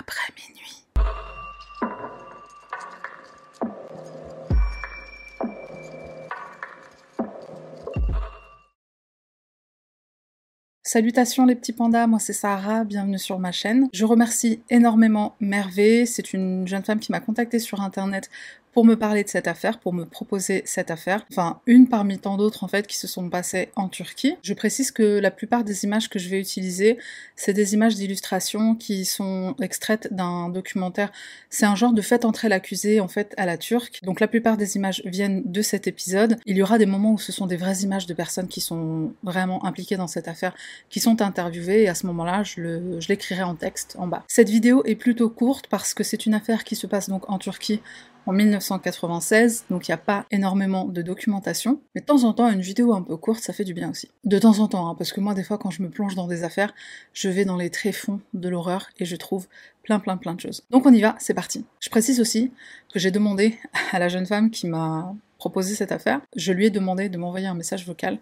après minuit. Salutations les petits pandas, moi c'est Sarah, bienvenue sur ma chaîne. Je remercie énormément Mervé, c'est une jeune femme qui m'a contactée sur internet pour me parler de cette affaire, pour me proposer cette affaire. Enfin, une parmi tant d'autres en fait qui se sont passées en Turquie. Je précise que la plupart des images que je vais utiliser, c'est des images d'illustration qui sont extraites d'un documentaire. C'est un genre de fait entrer l'accusé en fait à la turque. Donc la plupart des images viennent de cet épisode. Il y aura des moments où ce sont des vraies images de personnes qui sont vraiment impliquées dans cette affaire, qui sont interviewées et à ce moment-là, je l'écrirai en texte en bas. Cette vidéo est plutôt courte parce que c'est une affaire qui se passe donc en Turquie en 1996, donc il n'y a pas énormément de documentation. Mais de temps en temps, une vidéo un peu courte, ça fait du bien aussi. De temps en temps, hein, parce que moi, des fois, quand je me plonge dans des affaires, je vais dans les tréfonds de l'horreur et je trouve plein, plein, plein de choses. Donc on y va, c'est parti. Je précise aussi que j'ai demandé à la jeune femme qui m'a proposé cette affaire, je lui ai demandé de m'envoyer un message vocal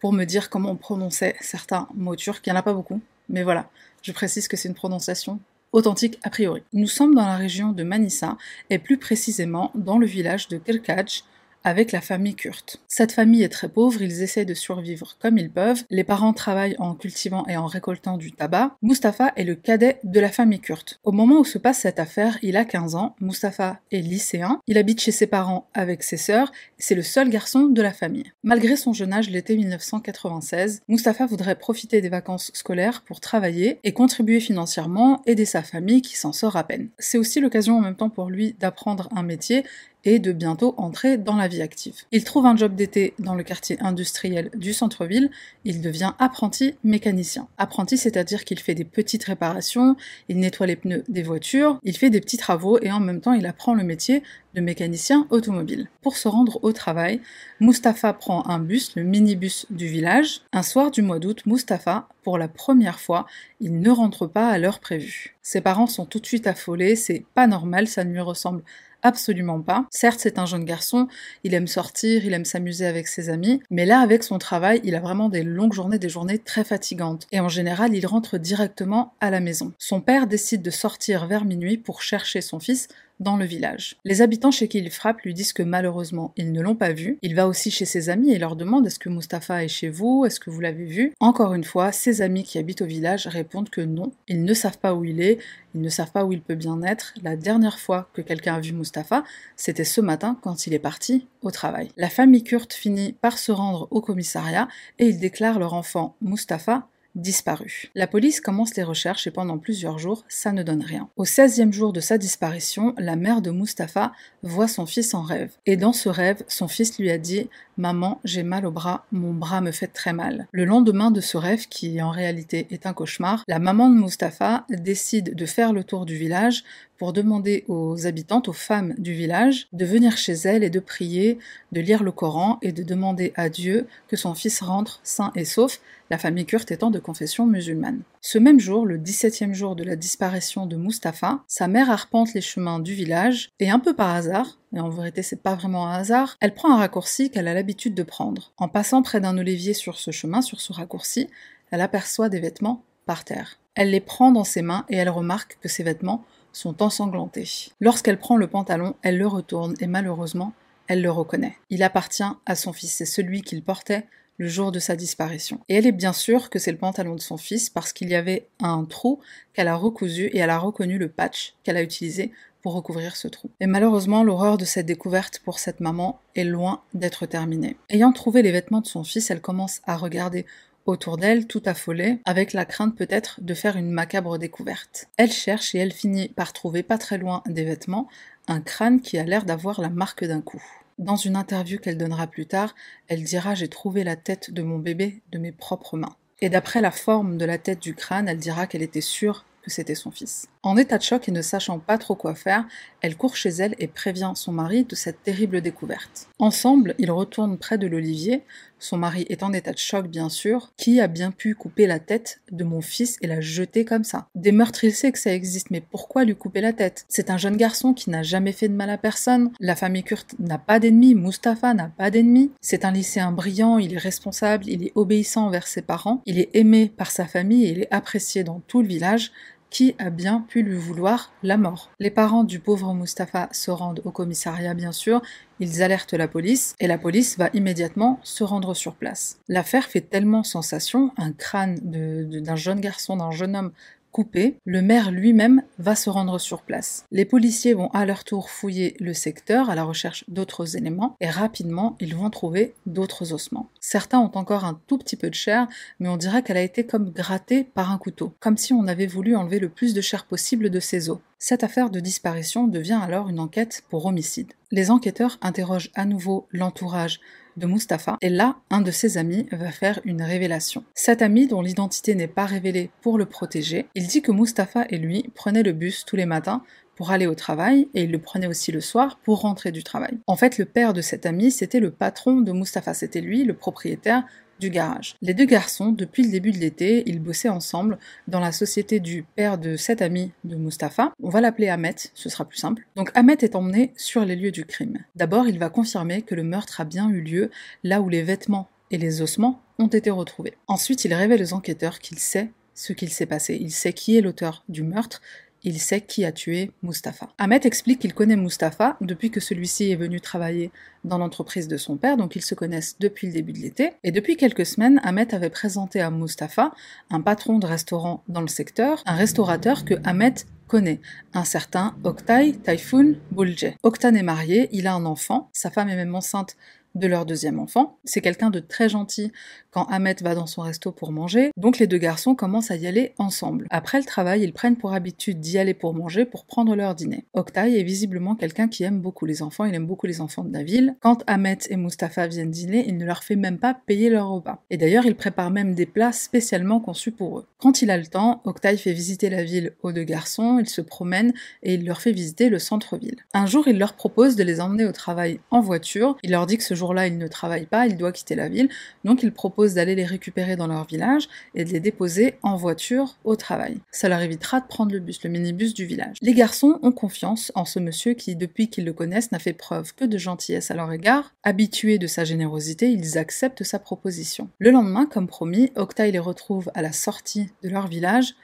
pour me dire comment on prononçait certains mots turcs. Il n'y en a pas beaucoup, mais voilà. Je précise que c'est une prononciation authentique a priori. Nous sommes dans la région de Manissa et plus précisément dans le village de Kelkaj, avec la famille Kurt. Cette famille est très pauvre, ils essaient de survivre comme ils peuvent. Les parents travaillent en cultivant et en récoltant du tabac. Mustapha est le cadet de la famille Kurt. Au moment où se passe cette affaire, il a 15 ans. Mustapha est lycéen. Il habite chez ses parents avec ses sœurs. C'est le seul garçon de la famille. Malgré son jeune âge, l'été 1996, Mustapha voudrait profiter des vacances scolaires pour travailler et contribuer financièrement, aider sa famille qui s'en sort à peine. C'est aussi l'occasion en même temps pour lui d'apprendre un métier et de bientôt entrer dans la vie active. Il trouve un job d'été dans le quartier industriel du centre-ville, il devient apprenti mécanicien. Apprenti, c'est-à-dire qu'il fait des petites réparations, il nettoie les pneus des voitures, il fait des petits travaux et en même temps il apprend le métier de mécanicien automobile. Pour se rendre au travail, Mustapha prend un bus, le minibus du village. Un soir du mois d'août, Mustapha, pour la première fois, il ne rentre pas à l'heure prévue. Ses parents sont tout de suite affolés, c'est pas normal, ça ne lui ressemble Absolument pas. Certes, c'est un jeune garçon, il aime sortir, il aime s'amuser avec ses amis, mais là, avec son travail, il a vraiment des longues journées, des journées très fatigantes. Et en général, il rentre directement à la maison. Son père décide de sortir vers minuit pour chercher son fils dans le village. Les habitants chez qui il frappe lui disent que malheureusement ils ne l'ont pas vu. Il va aussi chez ses amis et leur demande est-ce que Mustapha est chez vous? Est-ce que vous l'avez vu? Encore une fois, ses amis qui habitent au village répondent que non, ils ne savent pas où il est, ils ne savent pas où il peut bien être. La dernière fois que quelqu'un a vu Mustapha, c'était ce matin quand il est parti au travail. La famille Kurt finit par se rendre au commissariat et ils déclarent leur enfant Mustapha disparu. La police commence les recherches et pendant plusieurs jours, ça ne donne rien. Au 16e jour de sa disparition, la mère de Mustapha voit son fils en rêve. Et dans ce rêve, son fils lui a dit Maman, j'ai mal au bras, mon bras me fait très mal. Le lendemain de ce rêve, qui en réalité est un cauchemar, la maman de Mustapha décide de faire le tour du village pour demander aux habitantes, aux femmes du village, de venir chez elle et de prier, de lire le Coran et de demander à Dieu que son fils rentre sain et sauf, la famille Kurt étant de confession musulmane. Ce même jour, le 17e jour de la disparition de Mustapha, sa mère arpente les chemins du village et un peu par hasard, et en vérité c'est pas vraiment un hasard, elle prend un raccourci qu'elle a l'habitude de prendre. En passant près d'un olivier sur ce chemin, sur ce raccourci, elle aperçoit des vêtements par terre. Elle les prend dans ses mains et elle remarque que ces vêtements sont ensanglantés. Lorsqu'elle prend le pantalon, elle le retourne et malheureusement, elle le reconnaît. Il appartient à son fils, c'est celui qu'il portait le jour de sa disparition. Et elle est bien sûre que c'est le pantalon de son fils parce qu'il y avait un trou qu'elle a recousu et elle a reconnu le patch qu'elle a utilisé pour recouvrir ce trou. Et malheureusement, l'horreur de cette découverte pour cette maman est loin d'être terminée. Ayant trouvé les vêtements de son fils, elle commence à regarder autour d'elle, tout affolée, avec la crainte peut-être de faire une macabre découverte. Elle cherche et elle finit par trouver pas très loin des vêtements un crâne qui a l'air d'avoir la marque d'un coup. Dans une interview qu'elle donnera plus tard, elle dira J'ai trouvé la tête de mon bébé de mes propres mains. Et d'après la forme de la tête du crâne, elle dira qu'elle était sûre que c'était son fils. En état de choc et ne sachant pas trop quoi faire, elle court chez elle et prévient son mari de cette terrible découverte. Ensemble, ils retournent près de l'olivier, son mari est en état de choc bien sûr, qui a bien pu couper la tête de mon fils et la jeter comme ça? Des meurtres, il sait que ça existe, mais pourquoi lui couper la tête? C'est un jeune garçon qui n'a jamais fait de mal à personne, la famille Kurt n'a pas d'ennemis, Mustapha n'a pas d'ennemis, c'est un lycéen brillant, il est responsable, il est obéissant envers ses parents, il est aimé par sa famille et il est apprécié dans tout le village, qui a bien pu lui vouloir la mort Les parents du pauvre Mustapha se rendent au commissariat bien sûr, ils alertent la police et la police va immédiatement se rendre sur place. L'affaire fait tellement sensation, un crâne d'un jeune garçon, d'un jeune homme coupé, le maire lui-même va se rendre sur place. Les policiers vont à leur tour fouiller le secteur à la recherche d'autres éléments et rapidement ils vont trouver d'autres ossements. Certains ont encore un tout petit peu de chair, mais on dirait qu'elle a été comme grattée par un couteau, comme si on avait voulu enlever le plus de chair possible de ses os. Cette affaire de disparition devient alors une enquête pour homicide. Les enquêteurs interrogent à nouveau l'entourage de Mustapha, et là, un de ses amis va faire une révélation. Cet ami, dont l'identité n'est pas révélée pour le protéger, il dit que Mustapha et lui prenaient le bus tous les matins pour aller au travail et il le prenait aussi le soir pour rentrer du travail. En fait, le père de cet ami, c'était le patron de Mustapha, c'était lui, le propriétaire du garage. Les deux garçons, depuis le début de l'été, ils bossaient ensemble dans la société du père de cet ami de Mustapha. On va l'appeler Ahmet, ce sera plus simple. Donc Ahmet est emmené sur les lieux du crime. D'abord, il va confirmer que le meurtre a bien eu lieu là où les vêtements et les ossements ont été retrouvés. Ensuite, il révèle aux enquêteurs qu'il sait ce qu'il s'est passé. Il sait qui est l'auteur du meurtre il sait qui a tué Mustapha. Ahmet explique qu'il connaît Mustapha depuis que celui-ci est venu travailler dans l'entreprise de son père, donc ils se connaissent depuis le début de l'été. Et depuis quelques semaines, Ahmet avait présenté à Mustapha, un patron de restaurant dans le secteur, un restaurateur que Ahmet connaît, un certain Oktay Typhoon Bulje. Oktan est marié, il a un enfant, sa femme est même enceinte de leur deuxième enfant. C'est quelqu'un de très gentil quand Ahmet va dans son resto pour manger, donc les deux garçons commencent à y aller ensemble. Après le travail, ils prennent pour habitude d'y aller pour manger, pour prendre leur dîner. Oktay est visiblement quelqu'un qui aime beaucoup les enfants, il aime beaucoup les enfants de la ville. Quand Ahmet et Mustapha viennent dîner, il ne leur fait même pas payer leur repas. Et d'ailleurs, il prépare même des plats spécialement conçus pour eux. Quand il a le temps, Oktay fait visiter la ville aux deux garçons, il se promène et il leur fait visiter le centre-ville. Un jour, il leur propose de les emmener au travail en voiture, il leur dit que ce jour-là, il ne travaille pas, il doit quitter la ville, donc il propose d'aller les récupérer dans leur village et de les déposer en voiture au travail. Ça leur évitera de prendre le bus, le minibus du village. Les garçons ont confiance en ce monsieur qui, depuis qu'ils le connaissent, n'a fait preuve que de gentillesse à leur égard. Habitués de sa générosité, ils acceptent sa proposition. Le lendemain, comme promis, Octay les retrouve à la sortie de leur village,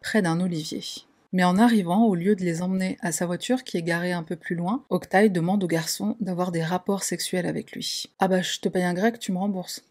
près d'un olivier. Mais en arrivant, au lieu de les emmener à sa voiture qui est garée un peu plus loin, Octay demande au garçon d'avoir des rapports sexuels avec lui. Ah bah je te paye un grec, tu me rembourses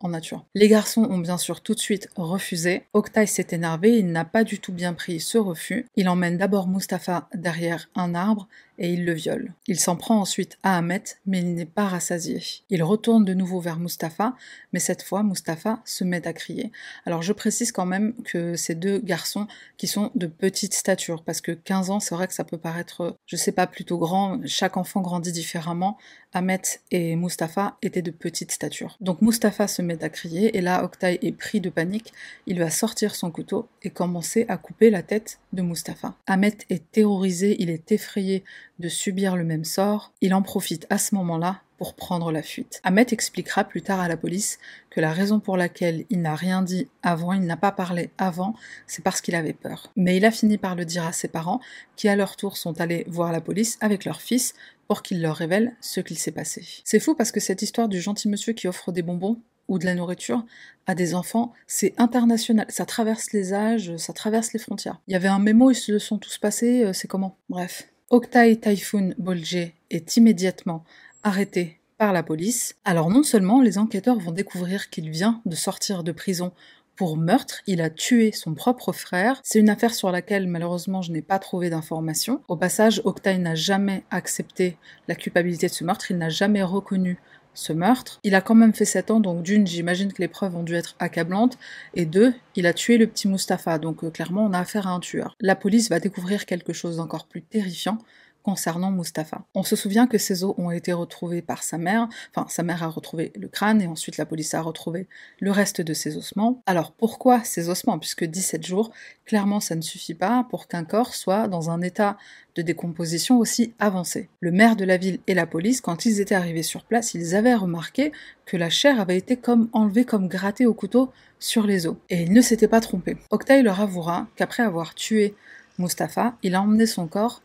en nature. Les garçons ont bien sûr tout de suite refusé. Octay s'est énervé, il n'a pas du tout bien pris ce refus. Il emmène d'abord Mustapha derrière un arbre et il le viole. Il s'en prend ensuite à Ahmet, mais il n'est pas rassasié. Il retourne de nouveau vers Mustapha, mais cette fois Mustapha se met à crier. Alors je précise quand même que ces deux garçons qui sont de petite stature, parce que 15 ans, c'est vrai que ça peut paraître, je sais pas, plutôt grand, chaque enfant grandit différemment. Ahmet et Mustapha étaient de petite stature. Donc Mustapha se met à crier, et là Oktay est pris de panique, il va sortir son couteau et commencer à couper la tête de Mustapha. Ahmet est terrorisé, il est effrayé de subir le même sort, il en profite à ce moment-là pour prendre la fuite. Ahmet expliquera plus tard à la police que la raison pour laquelle il n'a rien dit avant, il n'a pas parlé avant, c'est parce qu'il avait peur. Mais il a fini par le dire à ses parents, qui à leur tour sont allés voir la police avec leur fils pour qu'il leur révèle ce qu'il s'est passé. C'est fou parce que cette histoire du gentil monsieur qui offre des bonbons ou de la nourriture à des enfants, c'est international. Ça traverse les âges, ça traverse les frontières. Il y avait un mémo, ils se sont tous passés, euh, c'est comment? Bref. Oktay Typhoon Bolje est immédiatement arrêté par la police. Alors non seulement les enquêteurs vont découvrir qu'il vient de sortir de prison pour meurtre, il a tué son propre frère. C'est une affaire sur laquelle malheureusement je n'ai pas trouvé d'informations. Au passage, Oktay n'a jamais accepté la culpabilité de ce meurtre, il n'a jamais reconnu ce meurtre. Il a quand même fait 7 ans, donc d'une, j'imagine que les preuves ont dû être accablantes, et deux, il a tué le petit Mustapha, donc euh, clairement on a affaire à un tueur. La police va découvrir quelque chose d'encore plus terrifiant, concernant Mustapha. On se souvient que ses os ont été retrouvés par sa mère, enfin sa mère a retrouvé le crâne et ensuite la police a retrouvé le reste de ses ossements. Alors pourquoi ces ossements? Puisque 17 jours, clairement ça ne suffit pas pour qu'un corps soit dans un état de décomposition aussi avancé. Le maire de la ville et la police, quand ils étaient arrivés sur place, ils avaient remarqué que la chair avait été comme enlevée, comme grattée au couteau sur les os. Et ils ne s'étaient pas trompés. Octay leur avouera qu'après avoir tué Mustapha, il a emmené son corps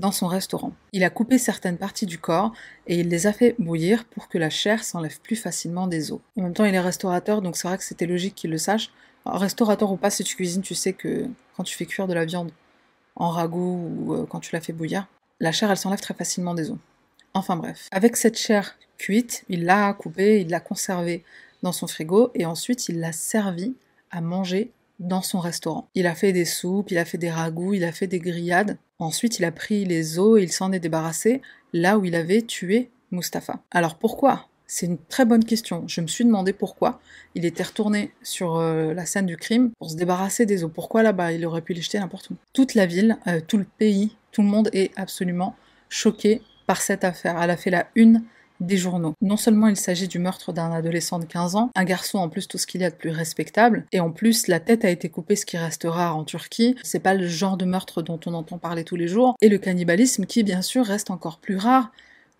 dans son restaurant. Il a coupé certaines parties du corps et il les a fait bouillir pour que la chair s'enlève plus facilement des os. En même temps, il est restaurateur, donc c'est vrai que c'était logique qu'il le sache. restaurateur ou pas, si tu cuisines, tu sais que quand tu fais cuire de la viande en ragoût ou euh, quand tu la fais bouillir, la chair, elle s'enlève très facilement des os. Enfin bref. Avec cette chair cuite, il l'a coupée, il l'a conservée dans son frigo et ensuite il l'a servi à manger dans son restaurant. Il a fait des soupes, il a fait des ragoûts, il a fait des grillades. Ensuite, il a pris les os et il s'en est débarrassé là où il avait tué Mustapha. Alors pourquoi? C'est une très bonne question. Je me suis demandé pourquoi il était retourné sur euh, la scène du crime pour se débarrasser des os. Pourquoi là-bas? Il aurait pu les jeter n'importe où. Toute la ville, euh, tout le pays, tout le monde est absolument choqué par cette affaire. Elle a fait la une des journaux. Non seulement il s'agit du meurtre d'un adolescent de 15 ans, un garçon en plus tout ce qu'il y a de plus respectable, et en plus la tête a été coupée, ce qui reste rare en Turquie. C'est pas le genre de meurtre dont on entend parler tous les jours, et le cannibalisme qui bien sûr reste encore plus rare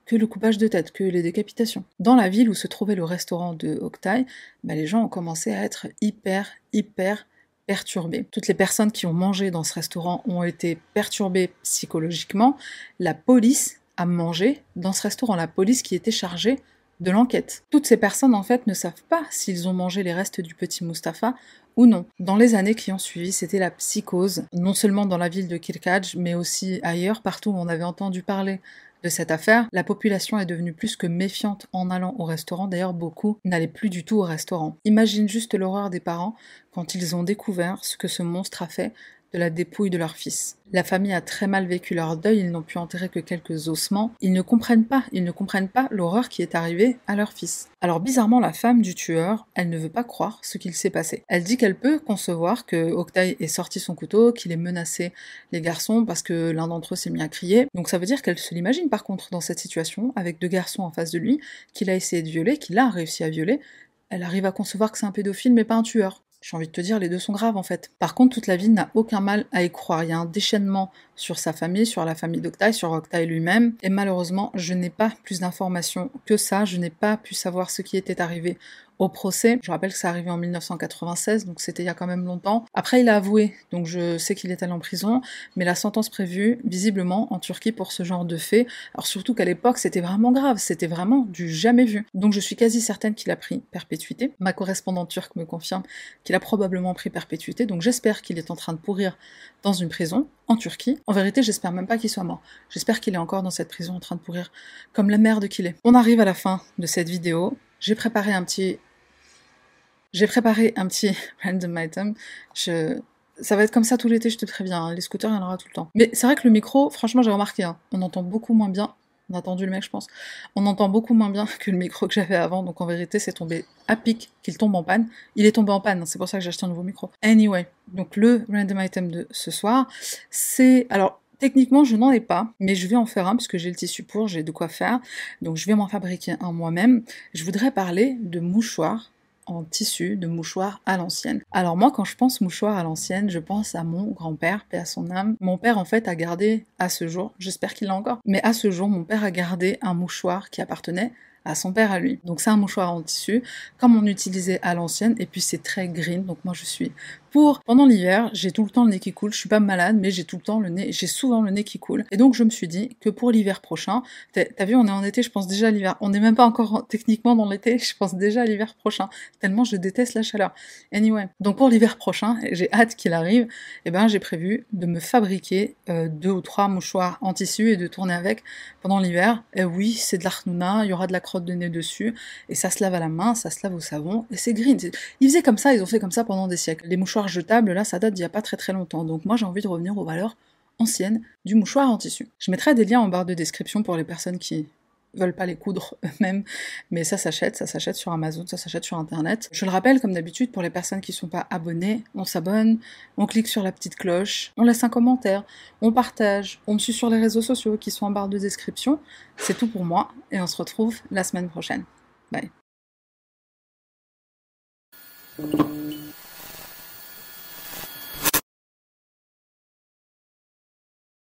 que le coupage de tête, que les décapitations. Dans la ville où se trouvait le restaurant de Oktay, bah, les gens ont commencé à être hyper, hyper perturbés. Toutes les personnes qui ont mangé dans ce restaurant ont été perturbées psychologiquement. La police a mangé dans ce restaurant, la police qui était chargée de l'enquête. Toutes ces personnes en fait ne savent pas s'ils ont mangé les restes du petit Mustapha ou non. Dans les années qui ont suivi, c'était la psychose, non seulement dans la ville de Kirkaj, mais aussi ailleurs, partout où on avait entendu parler de cette affaire, la population est devenue plus que méfiante en allant au restaurant. D'ailleurs, beaucoup n'allaient plus du tout au restaurant. Imagine juste l'horreur des parents quand ils ont découvert ce que ce monstre a fait de la dépouille de leur fils. La famille a très mal vécu leur deuil, ils n'ont pu enterrer que quelques ossements. Ils ne comprennent pas, ils ne comprennent pas l'horreur qui est arrivée à leur fils. Alors bizarrement, la femme du tueur, elle ne veut pas croire ce qu'il s'est passé. Elle dit qu'elle peut concevoir que Oktay ait sorti son couteau, qu'il ait menacé les garçons parce que l'un d'entre eux s'est mis à crier. Donc ça veut dire qu'elle se l'imagine par contre dans cette situation, avec deux garçons en face de lui, qu'il a essayé de violer, qu'il a réussi à violer. Elle arrive à concevoir que c'est un pédophile mais pas un tueur. J'ai envie de te dire, les deux sont graves en fait. Par contre, toute la ville n'a aucun mal à y croire. Il y a un déchaînement sur sa famille, sur la famille d'Octay, sur Octay lui-même. Et malheureusement, je n'ai pas plus d'informations que ça. Je n'ai pas pu savoir ce qui était arrivé au procès. Je rappelle que ça arrivé en 1996, donc c'était il y a quand même longtemps. Après, il a avoué, donc je sais qu'il est allé en prison, mais la sentence prévue, visiblement, en Turquie pour ce genre de fait, alors surtout qu'à l'époque, c'était vraiment grave, c'était vraiment du jamais vu. Donc je suis quasi certaine qu'il a pris perpétuité. Ma correspondante turque me confirme qu'il a probablement pris perpétuité, donc j'espère qu'il est en train de pourrir dans une prison en Turquie. En vérité, j'espère même pas qu'il soit mort. J'espère qu'il est encore dans cette prison en train de pourrir comme la merde qu'il est. On arrive à la fin de cette vidéo. J'ai préparé un petit j'ai préparé un petit random item. Ça va être comme ça tout l'été, je te préviens. Hein. Les scooters, il y en aura tout le temps. Mais c'est vrai que le micro, franchement, j'ai remarqué, hein, on entend beaucoup moins bien. On a entendu le mec, je pense. On entend beaucoup moins bien que le micro que j'avais avant. Donc en vérité, c'est tombé à pic qu'il tombe en panne. Il est tombé en panne, c'est pour ça que j'ai acheté un nouveau micro. Anyway, donc le random item de ce soir, c'est. Alors, Techniquement, je n'en ai pas, mais je vais en faire un parce que j'ai le tissu pour, j'ai de quoi faire. Donc je vais m'en fabriquer un moi-même. Je voudrais parler de mouchoirs tissu de mouchoir à l'ancienne. Alors moi, quand je pense mouchoir à l'ancienne, je pense à mon grand-père, paix à son âme. Mon père, en fait, a gardé à ce jour, j'espère qu'il l'a encore, mais à ce jour, mon père a gardé un mouchoir qui appartenait à son père à lui. Donc c'est un mouchoir en tissu, comme on utilisait à l'ancienne, et puis c'est très green, donc moi je suis pour. Pendant l'hiver, j'ai tout le temps le nez qui coule, je suis pas malade, mais j'ai tout le temps le nez, j'ai souvent le nez qui coule. Et donc je me suis dit que pour l'hiver prochain, t'as vu, on est en été, je pense déjà à l'hiver. On n'est même pas encore techniquement dans l'été, je pense déjà à l'hiver prochain, tellement je déteste la chaleur. Anyway, donc pour l'hiver prochain, j'ai hâte qu'il arrive, et eh ben j'ai prévu de me fabriquer euh, deux ou trois mouchoirs en tissu et de tourner avec pendant l'hiver. Et oui, c'est de l'arnouna, il y aura de la crotte de nez dessus, et ça se lave à la main, ça se lave au savon, et c'est green. Ils faisaient comme ça, ils ont fait comme ça pendant des siècles. Les mouchoirs jetable, là, ça date d'il n'y a pas très très longtemps. Donc moi, j'ai envie de revenir aux valeurs anciennes du mouchoir en tissu. Je mettrai des liens en barre de description pour les personnes qui veulent pas les coudre eux-mêmes, mais ça s'achète, ça s'achète sur Amazon, ça s'achète sur Internet. Je le rappelle, comme d'habitude, pour les personnes qui sont pas abonnées, on s'abonne, on clique sur la petite cloche, on laisse un commentaire, on partage, on me suit sur les réseaux sociaux qui sont en barre de description. C'est tout pour moi, et on se retrouve la semaine prochaine. Bye.